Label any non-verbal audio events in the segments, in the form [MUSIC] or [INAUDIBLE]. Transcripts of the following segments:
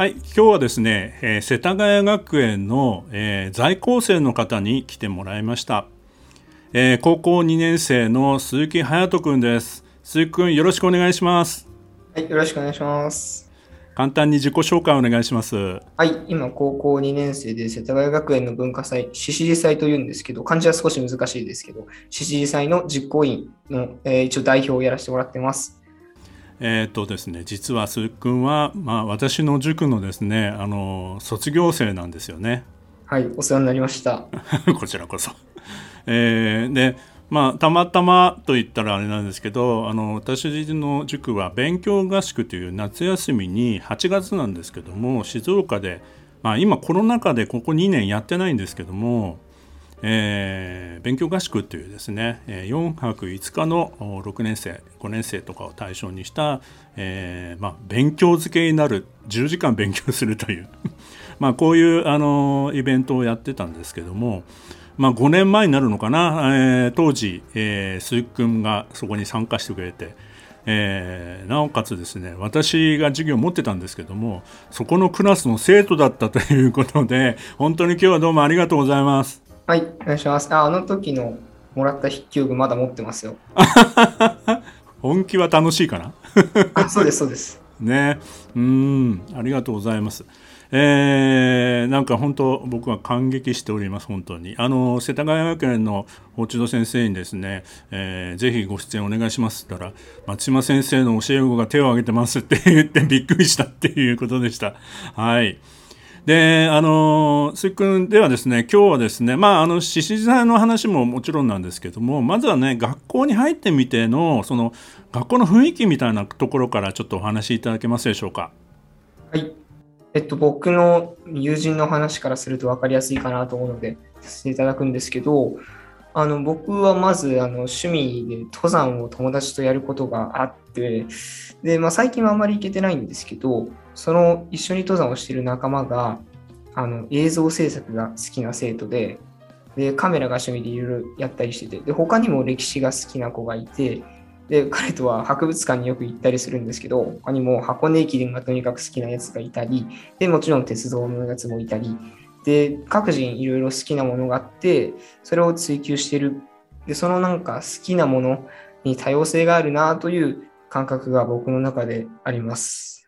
はい、今日はですね、えー、世田谷学園の、えー、在校生の方に来てもらいました、えー、高校2年生の鈴木隼人くんです。鈴木くんよろしくお願いします。はいよろしくお願いします。簡単に自己紹介お願いします。はい今高校2年生で世田谷学園の文化祭獅子祭というんですけど漢字は少し難しいですけど獅子祭の実行委員の、えー、一応代表をやらせてもらってますえーとですね、実は鈴木君は、まあ、私の塾のですねあの卒業生なんですよね。はいお世話になりました [LAUGHS] こちらこそ。えー、でまあ、たまたまと言ったらあれなんですけどあの私の塾は勉強合宿という夏休みに8月なんですけども静岡で、まあ、今コロナ禍でここ2年やってないんですけどもえー、勉強合宿というですね4泊5日の6年生5年生とかを対象にした、えーまあ、勉強漬けになる10時間勉強するという [LAUGHS] まこういうあのイベントをやってたんですけども、まあ、5年前になるのかな、えー、当時、えー、鈴木君がそこに参加してくれて。えー、なおかつですね私が授業を持ってたんですけどもそこのクラスの生徒だったということで本当に今日はどうもありがとうございます。はい、お願いします。あ、あの時のもらった筆記具まだ持ってますよ。[LAUGHS] 本気は楽しいかな？[LAUGHS] あ、そうです、そうです。ね、うん、ありがとうございます。えー、なんか本当僕は感激しております本当にあの世田谷学園の落戸先生にですね、えー、ぜひご出演お願いしますって言ったら松島先生の教え子が手を挙げてますって言ってびっくりしたっていうことでしたはいで、あの、鈴木君ではですね、今日はですね、まあ、あの、獅子座の話ももちろんなんですけども、まずはね、学校に入ってみての、その、学校の雰囲気みたいなところからちょっとお話しいただけますでしょうか？はい。えっと、僕の友人の話からすると分かりやすいかなと思うので、させていただくんですけど、あの僕はまずあの趣味で登山を友達とやることがあってで、まあ、最近はあんまり行けてないんですけどその一緒に登山をしている仲間があの映像制作が好きな生徒ででカメラが趣味でいろいろやったりしててで他にも歴史が好きな子がいてで彼とは博物館によく行ったりするんですけど他にも箱根駅伝がとにかく好きなやつがいたりでもちろん鉄道のやつもいたりで各人いろいろ好きなものがあってそれを追求してるでそのなんか好きなものに多様性があるなという感覚が僕の中であります。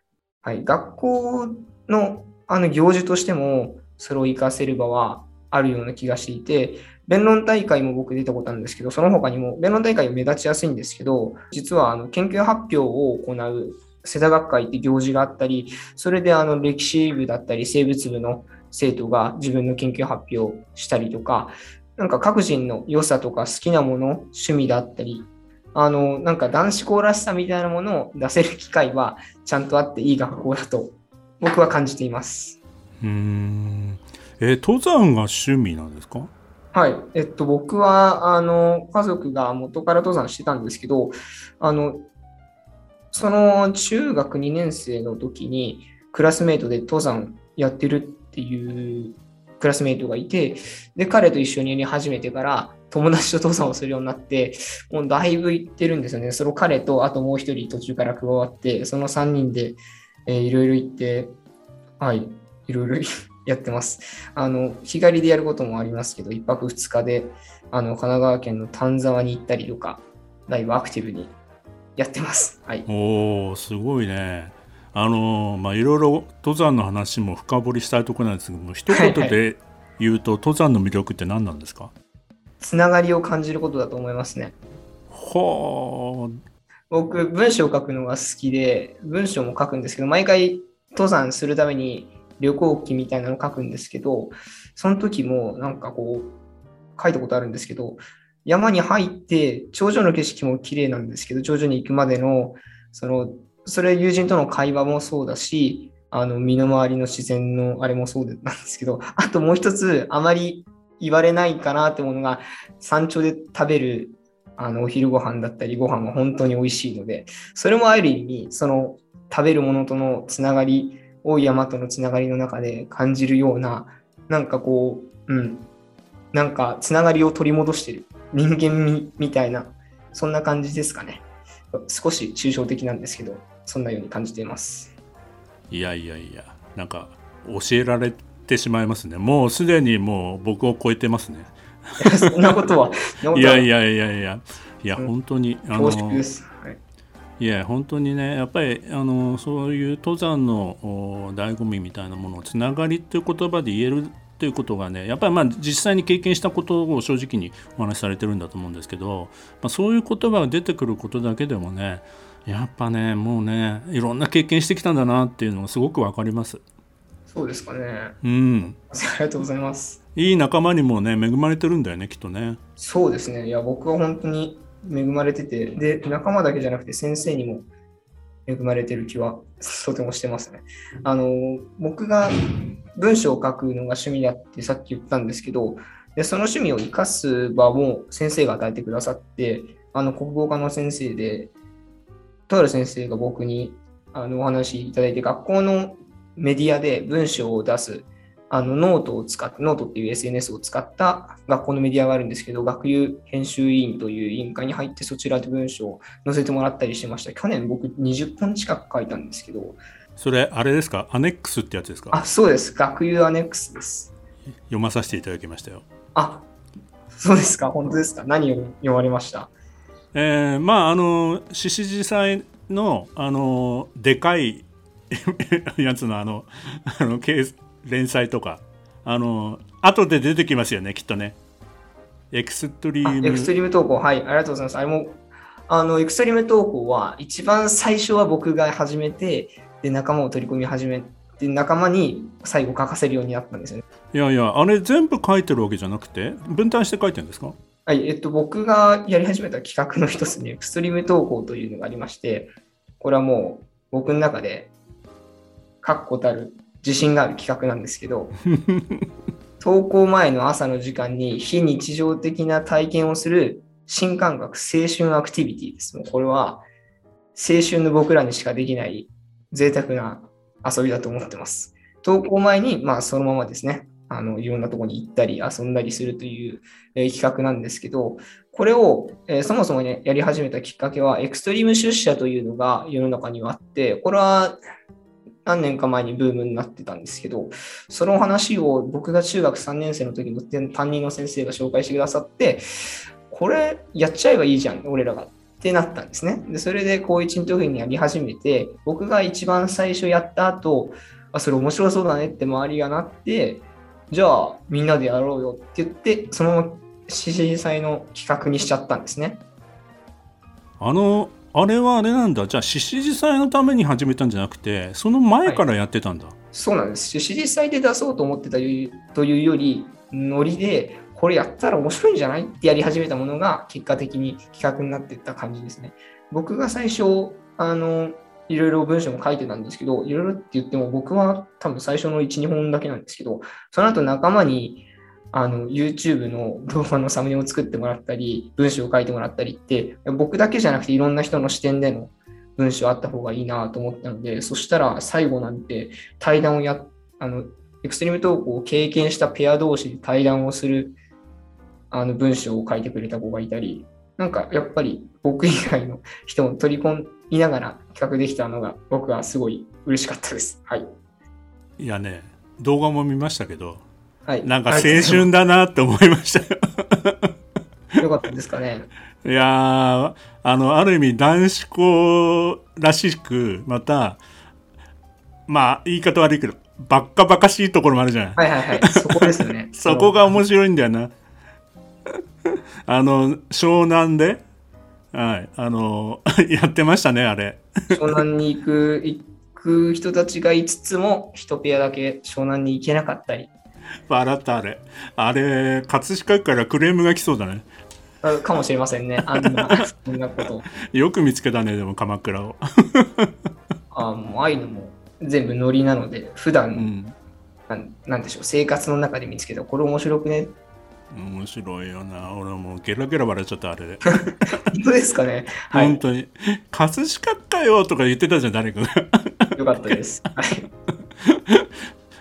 はい、学校のあの行事としてもそれを活かせる場はあるような気がしていて弁論大会も僕出たことあるんですけどその他にも弁論大会目立ちやすいんですけど実はあの研究発表を行う世田学会って行事があったりそれであの歴史部だったり生物部の生徒が自分の研究発表したりとか、なんか各人の良さとか好きなもの、趣味だったり、あの、なんか男子校らしさみたいなものを出せる機会はちゃんとあっていい学校だと僕は感じています。うん。え登山が趣味なんですか？はい。えっと、僕は、あの、家族が元から登山してたんですけど、あの、その中学2年生の時にクラスメートで登山やってるっていうクラスメイトがいて、で、彼と一緒にやり始めてから、友達と登山をするようになって、もうだいぶ行ってるんですよね。その彼と、あともう一人途中から加わって、その3人で、えー、いろいろ行って、はい、いろいろ [LAUGHS] やってます。あの、日帰りでやることもありますけど、1泊2日で、あの、神奈川県の丹沢に行ったりとか、だいぶアクティブにやってます。はい。おー、すごいね。あのまあいろいろ登山の話も深掘りしたいところなんですけども一言で言うと、登山の魅力って何なんですか？つながりを感じることだと思いますね。はあ。僕文章を書くのが好きで文章も書くんですけど毎回登山するために旅行記みたいなのを書くんですけどその時もなんかこう書いたことあるんですけど山に入って頂上の景色も綺麗なんですけど頂上に行くまでのそのそれ友人との会話もそうだし、あの身の回りの自然のあれもそうなんですけど、あともう一つ、あまり言われないかなってものが、山頂で食べるあのお昼ご飯だったり、ご飯は本当に美味しいので、それもある意味、その食べるものとのつながり、大い山とのつながりの中で感じるような、なんかこう、うん、なんかつながりを取り戻してる人間味みたいな、そんな感じですかね。少し抽象的なんですけど、そんなように感じています。いやいやいや、なんか教えられてしまいますね。もうすでにもう僕を超えてますね。そんなことは。[LAUGHS] いやいやいやいや、いや、うん、本当に。あのです。いや本当にねやっぱりあのそういう登山の醍醐味みたいなものをつながりっていう言葉で言えるということがねやっぱりまあ実際に経験したことを正直にお話しされてるんだと思うんですけど、まあ、そういう言葉が出てくることだけでもねやっぱねもうねいろんな経験してきたんだなっていうのがすごく分かります。そうですかね。うん。ありがとうございます。いい仲間にもね恵まれてるんだよねきっとね。そうですね。いや僕は本当に恵まれてて、で、仲間だけじゃなくて先生にも恵まれてる気はとてもしてますね。あの、僕が文章を書くのが趣味だってさっき言ったんですけど、でその趣味を生かす場も先生が与えてくださって、あの、国語科の先生で、とある先生が僕にあのお話いただいて、学校のメディアで文章を出すあのノートを使って、ノートっていう SNS を使った学校のメディアがあるんですけど、学友編集委員という委員会に入って、そちらで文章を載せてもらったりしてました。去年僕20本近く書いたんですけど。それ、あれですか？アネックスってやつですか？あ、そうです。学友アネックスです。読まさせていただきましたよ。あ、そうですか本当ですか？何を読まれました？えー、まあ、あの、獅子寺祭の、あの、でかい [LAUGHS] やつのあの、あの、ケース、連載とか。あの後で出てきますよねきっとね。エクストリームエクストリーム投稿。はいありがとうございます。あれもあのエクストリーム投稿は一番最初は僕が始めてで仲間を取り込み始めて仲間に最後書かせるようになったんですよね。いやいやあれ全部書いてるわけじゃなくて分担して書いてるんですか？はい、えっと、僕がやり始めた企画の一つにエクストリーム投稿というのがありまして、これはもう僕の中で確固たる自信がある企画なんですけど、[LAUGHS] 投稿前の朝の時間に非日常的な体験をする新感覚青春アクティビティです。もうこれは青春の僕らにしかできない贅沢な遊びだと思ってます。投稿前に、まあ、そのままですね、あのいろんなとこに行ったり遊んだりするという、えー、企画なんですけど、これを、えー、そもそもね、やり始めたきっかけは、エクストリーム出社というのが世の中にはあって、これは何年か前にブームになってたんですけど、その話を僕が中学3年生の時の担任の先生が紹介してくださって、これやっちゃえばいいじゃん、俺らが。ってなったんですね。でそれで高一の時にやり始めて、僕が一番最初やった後、あ、それ面白そうだねって周りがなって、じゃあみんなでやろうよって言って、そのまま獅子祭の企画にしちゃったんですね。あのあれはあれなんだ。じゃあ獅子祭のために始めたんじゃなくてその前からやってたんだ、はい、そうなんです。獅子祭で出そうと思ってたというよりノリでこれやったら面白いんじゃないってやり始めたものが結果的に企画になっていった感じですね。僕が最初あのいろいろ文章も書いてたんですけどいろいろって言っても僕は多分最初の1、2本だけなんですけどその後仲間にあの YouTube の動画のサムネを作ってもらったり、文章を書いてもらったりって、僕だけじゃなくていろんな人の視点での文章あった方がいいなと思ったので、そしたら最後なんて対談をや、あの、エクストリーム投稿を経験したペア同士で対談をするあの文章を書いてくれた子がいたり、なんかやっぱり僕以外の人も取り込みながら企画できたのが僕はすごい嬉しかったです。はい。いやね、動画も見ましたけど、はい、なんか青春だなって思いましたよ。よかったですかね。いやあの、ある意味男子校らしく、また、まあ、言い方悪いけど、バッカバカしいところもあるじゃない。はいはいはい。そこですよね。[LAUGHS] そこが面白いんだよな。あの、湘南で、はい、あの、[LAUGHS] やってましたね、あれ。湘南に行く、行く人たちがいつつも、一ペアだけ湘南に行けなかったり。[LAUGHS] 笑ったあれ。あれ、葛飾区からクレームが来そうだね。かもしれませんね。あんな、[LAUGHS] そんなこと。よく見つけたね、でも鎌倉を。[LAUGHS] あもうああいうのも全部ノリなので、普段、うん。なんなんでしょう、生活の中で見つけた、これ面白くね？面白いよな。俺もうゲラゲラ笑っちゃった、あれで。本当ですかね？はい。本当に。葛飾かよとか言ってたじゃん、誰かが。よかったです。はい。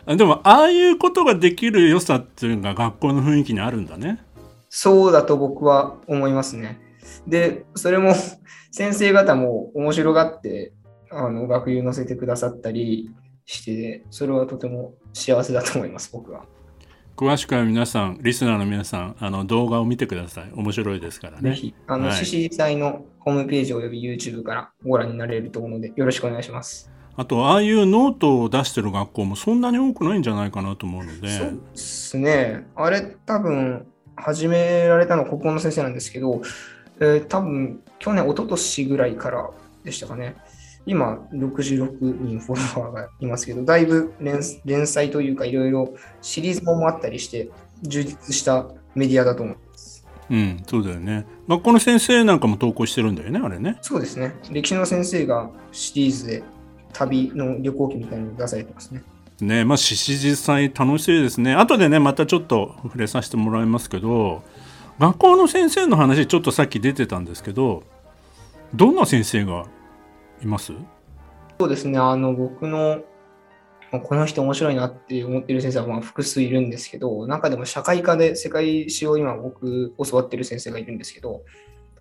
あでも、ああいうことができる良さっていうのが学校の雰囲気にあるんだね。そうだと僕は思いますね。で、それも [LAUGHS] 先生方も面白がって、あの、学友乗せてくださったりして、それはとても幸せだと思います、僕は。詳しくは皆さん、リスナーの皆さん、あの動画を見てください。面白いですからね。ぜひ、あの、はい獅子自祭のホームページおよび YouTube からご覧になれると思うので、よろしくお願いします。あと、ああいうノートを出してる学校もそんなに多くないんじゃないかなと思うので、そうですね。あれ、多分、始められたの国語の先生なんですけど、えー多分、去年、一昨年ぐらいからでしたかね。今、66人フォロワーがいますけど、だいぶ連連載というか、いろいろシリーズももあったりして、充実したメディアだと思う。うん、そうだよね。学校の先生なんかも投稿してるんだよね、あれね。そうですね。歴史の先生がシリーズで旅の旅行記みたいなのを出されてますね。ねまあ、獅子実際楽しいですね。後でね、またちょっと触れさせてもらいますけど、学校の先生の話、ちょっとさっき出てたんですけど、どんな先生がいます？そうですね。あの、僕の、まあこの人面白いなって思ってる先生はまあ複数いるんですけど、中でも社会科で世界史を今僕教わってる先生がいるんですけど、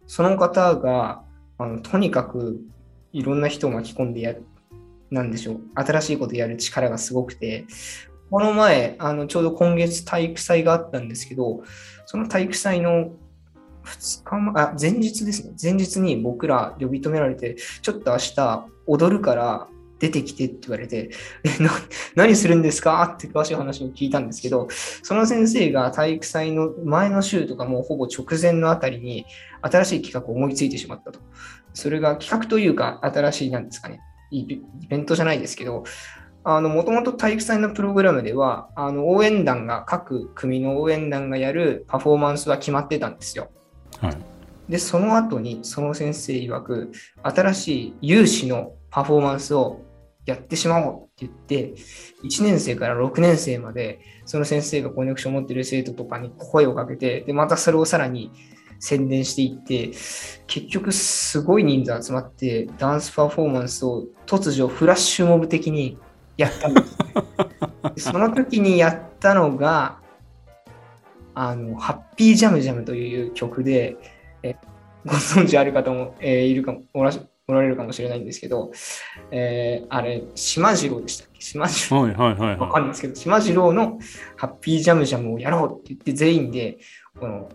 その方が、あのとにかくいろんな人を巻き込んでやる、なんでしょう、新しいことやる力がすごくて、この前、あのちょうど今月体育祭があったんですけど、その体育祭の2日前、あ、前日ですね。前日に僕ら呼び止められて、ちょっと明日踊るから出てきてって言われて、何するんですか？って詳しい話を聞いたんですけど、その先生が体育祭の前の週とかもうほぼ直前のあたりに新しい企画を思いついてしまったと。それが企画というか新しいなんですかね、イベントじゃないですけど、あの、もともと体育祭のプログラムでは、あの、応援団が、各組の応援団がやるパフォーマンスは決まってたんですよ。はい。で、その後にその先生曰く、新しい有志のパフォーマンスをやってしまおうって言って、1年生から6年生まで、その先生がコネクションを持ってる生徒とかに声をかけて、で、またそれをさらに宣伝していって、結局すごい人数集まって、ダンスパフォーマンスを突如フラッシュモブ的にやったんです、[LAUGHS] その時にやったのが、あの、ハッピージャムジャムという曲で、えご存知ある方も、えーいるかもおらしおられるかもしれないんですけど、えーあれ、島次郎でしたっけ？島次郎。はいはいはいはわかんないですけど、島次郎のハッピージャムジャムをやろうって言って、全員で、この、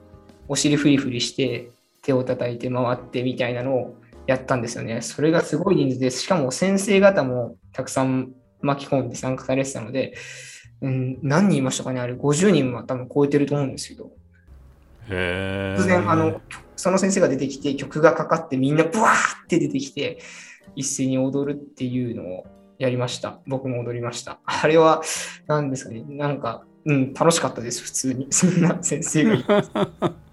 お尻フリフリして、手を叩いて回ってみたいなのをやったんですよね。それがすごい人数で、しかも先生方もたくさん巻き込んで参加されてたので、うん、何人いましたかね？あれ、50人は多分超えてると思うんですけど、い。へえ。突然、あの、その先生が出てきて、曲がかかって、みんなブワーって出てきて、一斉に踊るっていうのをやりました。僕も踊りました。あれは、何ですかね、なんか、うん、楽しかったです、普通に。そんな先生が。[LAUGHS]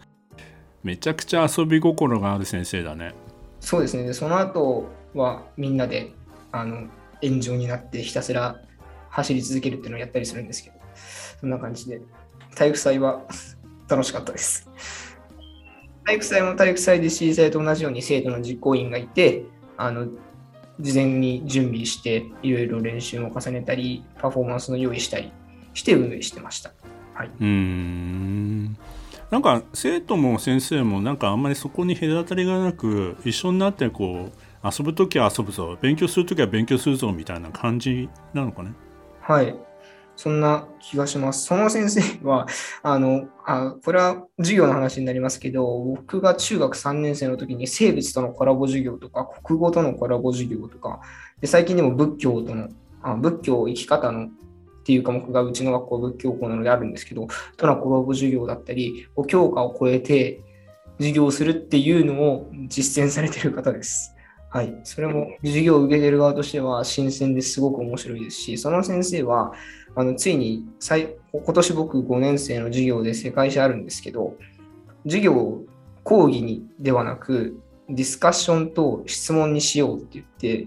めちゃくちゃ遊び心がある先生だね。そうですね。で、その後はみんなで、あの、炎上になってひたすら走り続けるっていうのをやったりするんですけど、そんな感じで、体育祭は [LAUGHS] 楽しかったです。体育祭も体育祭で C 祭と同じように生徒の実行委員がいて、あの、事前に準備して、いろいろ練習を重ねたり、パフォーマンスの用意したりして運営してました。はい。うーん。なんか生徒も先生もなんかあんまりそこに隔たりがなく一緒になってこう遊ぶ時は遊ぶぞ勉強する時は勉強するぞみたいな感じなのかね？はい。そんな気がします。その先生は、あの、あこれは授業の話になりますけど、僕が中学3年生の時に生物とのコラボ授業とか、国語とのコラボ授業とか、で最近でも仏教との、あ仏教生き方のっていう科目がうちの学校仏教校なのであるんですけど、とのコラボ授業だったり、教科を超えて授業するっていうのを実践されてる方です。はい。それも授業を受けてる側としては新鮮ですごく面白いですし、その先生は、あのついに今年僕5年生の授業で世界史あるんですけど、授業を講義にではなく、ディスカッションと質問にしようって言って、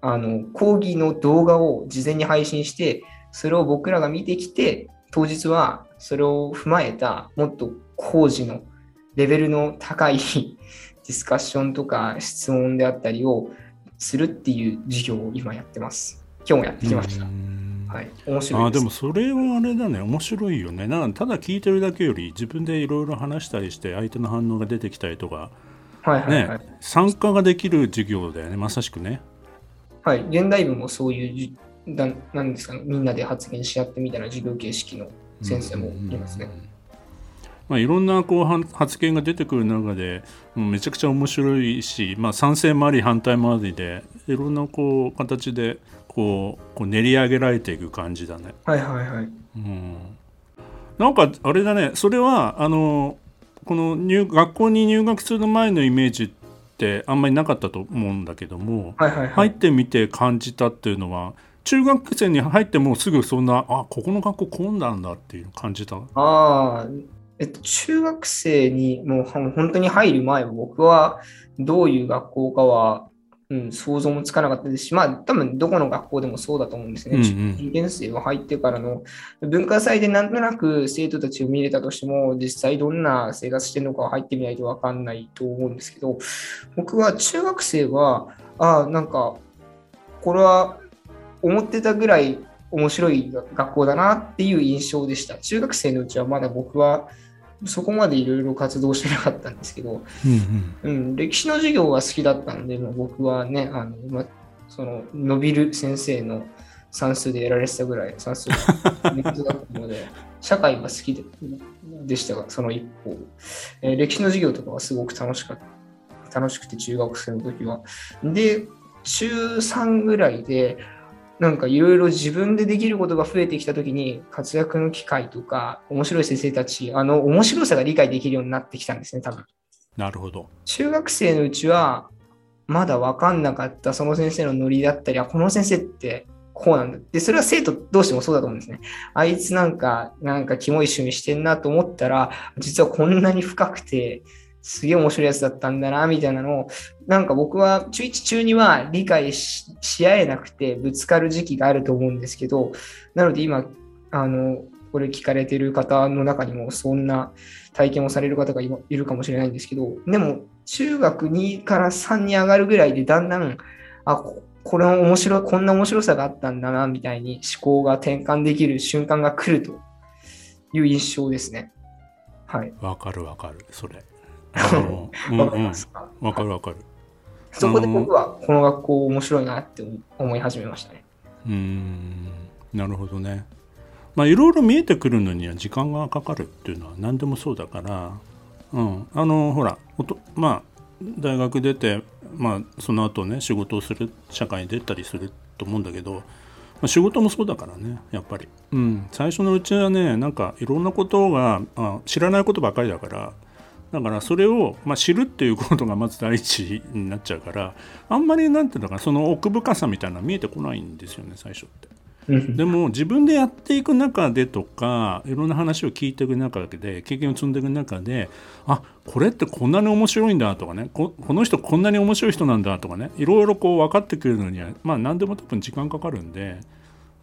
あの講義の動画を事前に配信して、それを僕らが見てきて、当日はそれを踏まえたもっと工事のレベルの高い [LAUGHS] ディスカッションとか質問であったりをするっていう授業を今やってます。今日もやってきました。はい、面白いです。あでもそれはあれだね面白いよねなんかただ聞いてるだけより自分でいろいろ話したりして相手の反応が出てきたりとかはいはいね、はい。参加ができる授業だよねまさしくねはい、現代部もそういうじだ、なんですかね、みんなで発言し合ってみたいな授業形式の先生もいますね。まあ、いろんなこう発言が出てくる中でうんめちゃくちゃ面白いし、まあ、賛成もあり反対もありでいろんなこう形でこうこう練り上げられていく感じだね。はいはいはい。うん、なんかあれだねそれはあのこの入学校に入学する前のイメージってあんまりなかったと思うんだけども、はいはいは入っい。てみて感じたっていうのは中学生に入ってもうすぐそんなあここの学校こんなんだっていうの感じた。ああ、えっと、中学生にもう本当に入る前は僕はどういう学校かは、うん、想像もつかなかったですし、まあ多分どこの学校でもそうだと思うんですね。受験生は入ってからの文化祭でなんとなく生徒たちを見れたとしても、実際どんな生活してるのかは入ってみないと分かんないと思うんですけど、僕は中学生は、ああ、なんか、これは思ってたぐらい面白い学校だなっていう印象でした。中学生のうちはまだ僕はそこまでいろいろ活動してなかったんですけど、うんうんうん、歴史の授業が好きだったんで、まあ、僕はね、あのまあ、その伸びる先生の算数でやられてたぐらい算数が苦手だったので、[LAUGHS] 社会が好きででしたが、その一方、えー歴史の授業とかはすごく楽しかった。楽しくて中学生の時は。で、中3ぐらいで、なんかいろいろ自分でできることが増えてきた時に活躍の機会とか面白い先生たち、あの面白さが理解できるようになってきたんですね、多分。なるほど。中学生のうちはまだ分かんなかったその先生のノリだったり、あ、この先生ってこうなんだ。で、それは生徒同士もそうだと思うんですね。あいつなんか、なんかキモい趣味してんなと思ったら、実はこんなに深くて、すげえ面白いやつだったんだな、みたいなのを、なんか僕は中1中には理解し合えなくてぶつかる時期があると思うんですけど、なので今、あの、これ聞かれてる方の中にもそんな体験をされる方がいるかもしれないんですけど、でも中学2から3に上がるぐらいでだんだん、あ、ここれ面白い、こんな面白さがあったんだな、みたいに思考が転換できる瞬間が来るという印象ですね。はい。わかるわかるそれ。わかりうんますか、わかるわかる。そこで僕はこの学校面白いなって思い始めましたね。うーん。なるほどね。まあいろいろ見えてくるのには時間がかかるっていうのは何でもそうだから、うん、あのほらおとまあ大学出て、まあ、その後ね仕事をする社会に出たりすると思うんだけど、まあ、仕事もそうだからねやっぱり、うん、最初のうちはねなんかいろんなことがあ知らないことばかりだからだからそれを、まあ、知るっていうことがまず第一になっちゃうからあんまりなんていうのかなその奥深さみたいなのは見えてこないんですよね最初って。うんでも自分でやっていく中でとかいろんな話を聞いていく中で経験を積んでいく中であこれってこんなに面白いんだとかねここの人こんなに面白い人なんだとかねいろいろこう分かってくるのにはまあ何でも多分時間かかるんで、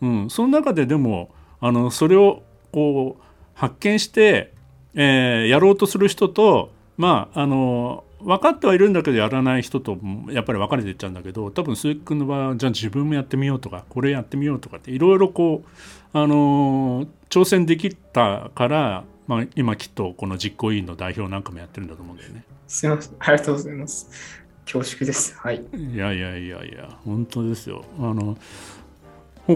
うん、その中ででもあのそれをこう発見して、えーやろうとする人とまああの分かってはいるんだけどやらない人ともやっぱり分かれていっちゃうんだけど多分鈴木君の場合はじゃあ自分もやってみようとかこれやってみようとかっていろいろこう、あのー挑戦できたから、まあ、今きっとこの実行委員の代表なんかもやってるんだと思うんだよね。すみません。ありがとうございます。恐縮です。はい。いやいやいやいや本当ですよ。あの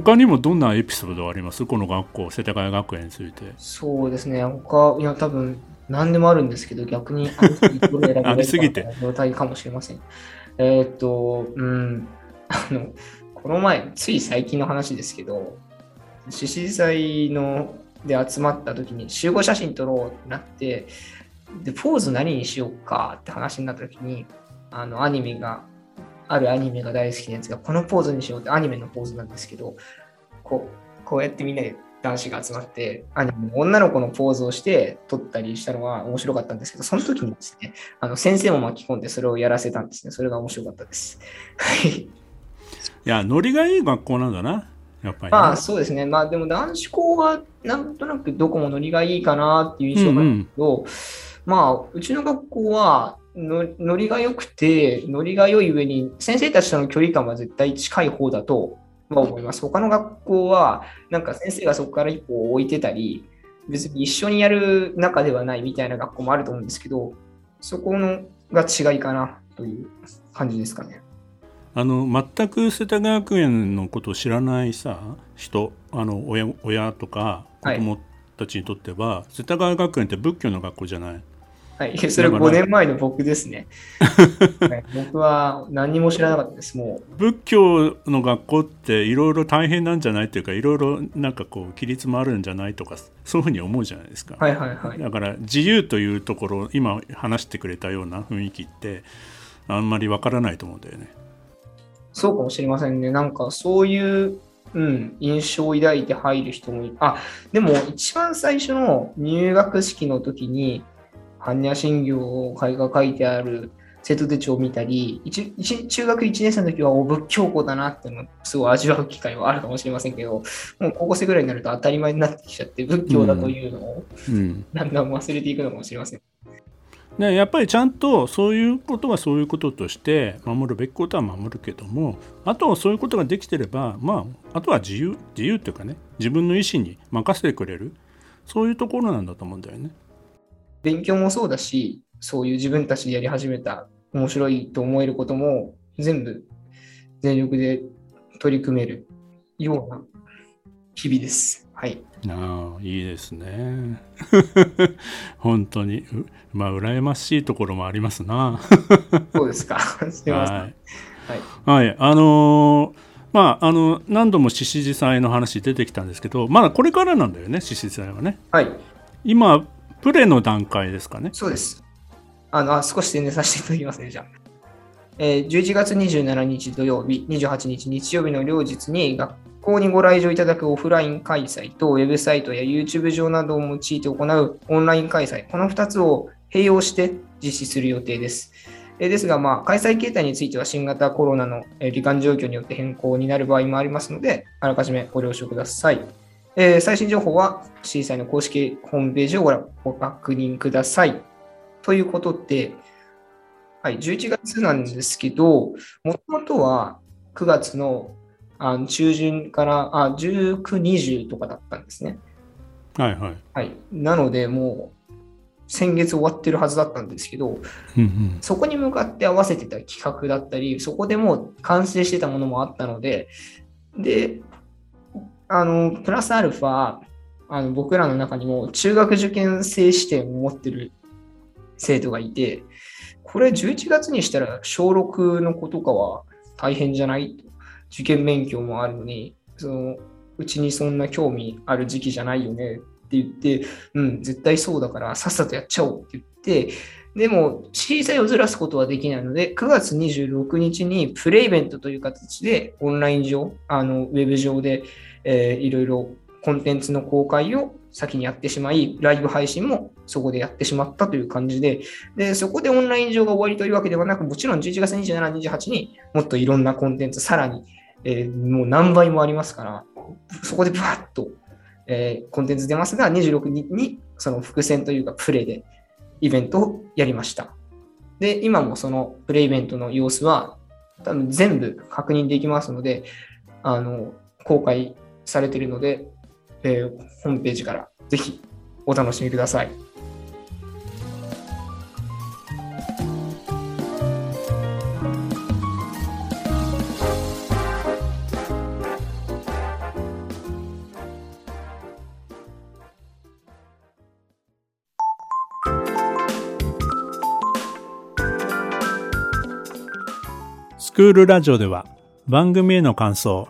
他にもどんなエピソードあります？この学校世田谷学園について。そうですね。他、いや、多分何でもあるんですけど、逆にありすぎて状態かもしれません。えーっと、うん、あの、この前、つい最近の話ですけど、獅子祭ので集まった時に集合写真撮ろうってなって、で、ポーズ何にしようかって話になった時に、あの、アニメが、あるアニメが大好きなやつが、このポーズにしようってアニメのポーズなんですけど、こう、こうやってみんなで男子が集まって、アニメの女の子のポーズをして撮ったりしたのは面白かったんですけど、その時にですね、あの先生も巻き込んでそれをやらせたんですね。それが面白かったです。はい。いや、ノリがいい学校なんだな。やっぱり、ね、まあそうですね。まあでも男子校はなんとなくどこもノリがいいかなっていう印象があるけど、うんうん、まあうちの学校はのノリが良くて、ノリが良い上に先生たちとの距離感は絶対近い方だとは思います。他の学校はなんか先生がそこから一歩置いてたり、別に一緒にやる中ではないみたいな学校もあると思うんですけど、そこのが違いかなという感じですかね。あの全く世田谷学園のことを知らないさ人あの親親とか子供たちにとっては、はい、世田谷学園って仏教の学校じゃないはい、それ5年前の僕ですね、[LAUGHS] はい、僕は何も知らなかったです、もう。仏教の学校っていろいろ大変なんじゃないっていうか、いろいろなんかこう、規律もあるんじゃないとか、そういうふうに思うじゃないですか。はいはいはい。だから自由というところ、今話してくれたような雰囲気って、あんまりわからないと思うんだよね。そうかもしれませんね。なんかそういう、うん、印象を抱いて入る人もいる。あ、でも一番最初の入学式の時に、般若心経が書いてある生徒手帳を見たり、中学1年生の時はお仏教校だなってのをすごい味わう機会はあるかもしれませんけど、もう高校生ぐらいになると当たり前になってきちゃって、仏教だというのを、だんだん忘れていくのかもしれません。ね、やっぱりちゃんとそういうことはそういうこととして守るべきことは守るけどもあとはそういうことができてればまああとは自由自由っていうかね自分の意思に任せてくれるそういうところなんだと思うんだよね。勉強もそうだし、そういう自分たちでやり始めた面白いと思えることも全部全力で取り組めるような日々です。はい。ああ、いいですね。[LAUGHS] 本当に、まあ、羨ましいところもありますな。そうですか。[LAUGHS] すみません。はい。はい、あのー、まあ、あの何度も獅子祭の話出てきたんですけどまだこれからなんだよね獅子祭はね。はい、今プレの段階ですかね。そうです。あのあ少し宣伝させていただきますね、じゃあ。えー、11月27日土曜日、28日日曜日の両日に学校にご来場いただくオフライン開催と、ウェブサイトや YouTube 上などを用いて行うオンライン開催、この2つを併用して実施する予定です。えですが、まあ、開催形態については新型コロナの罹患状況によって変更になる場合もありますので、あらかじめご了承ください。えー、最新情報は C 祭の公式ホームページをご確認ください。ということで、はい、11月なんですけど、もともとは9月のあの中旬からあ19、20とかだったんですね。はいはい。はい、なので、もう先月終わってるはずだったんですけど、うんうん、そこに向かって合わせてた企画だったり、そこでもう完成してたものもあったので、で、あの、プラスアルファ、あの僕らの中にも中学受験生視点を持ってる生徒がいて、これ11月にしたら小6の子とかは大変じゃない受験勉強もあるのに、そのうちにそんな興味ある時期じゃないよねって言って、うん、絶対そうだからさっさとやっちゃおうって言って、でも、小さいをずらすことはできないので、9月26日にプレイベントという形でオンライン上、あのウェブ上で、えー、いろいろコンテンツの公開を先にやってしまい、ライブ配信もそこでやってしまったという感じで、でそこでオンライン上が終わりというわけではなく、もちろん11月27、28にもっといろんなコンテンツ、さらに、えー、もう何倍もありますから、そこでバーッと、えー、コンテンツ出ますが、26日にその伏線というかプレイでイベントをやりました。で、今もそのプレイイベントの様子は多分全部確認できますので、あの、公開されているので、えー、ホームページからぜひお楽しみください。スクールラジオでは番組への感想、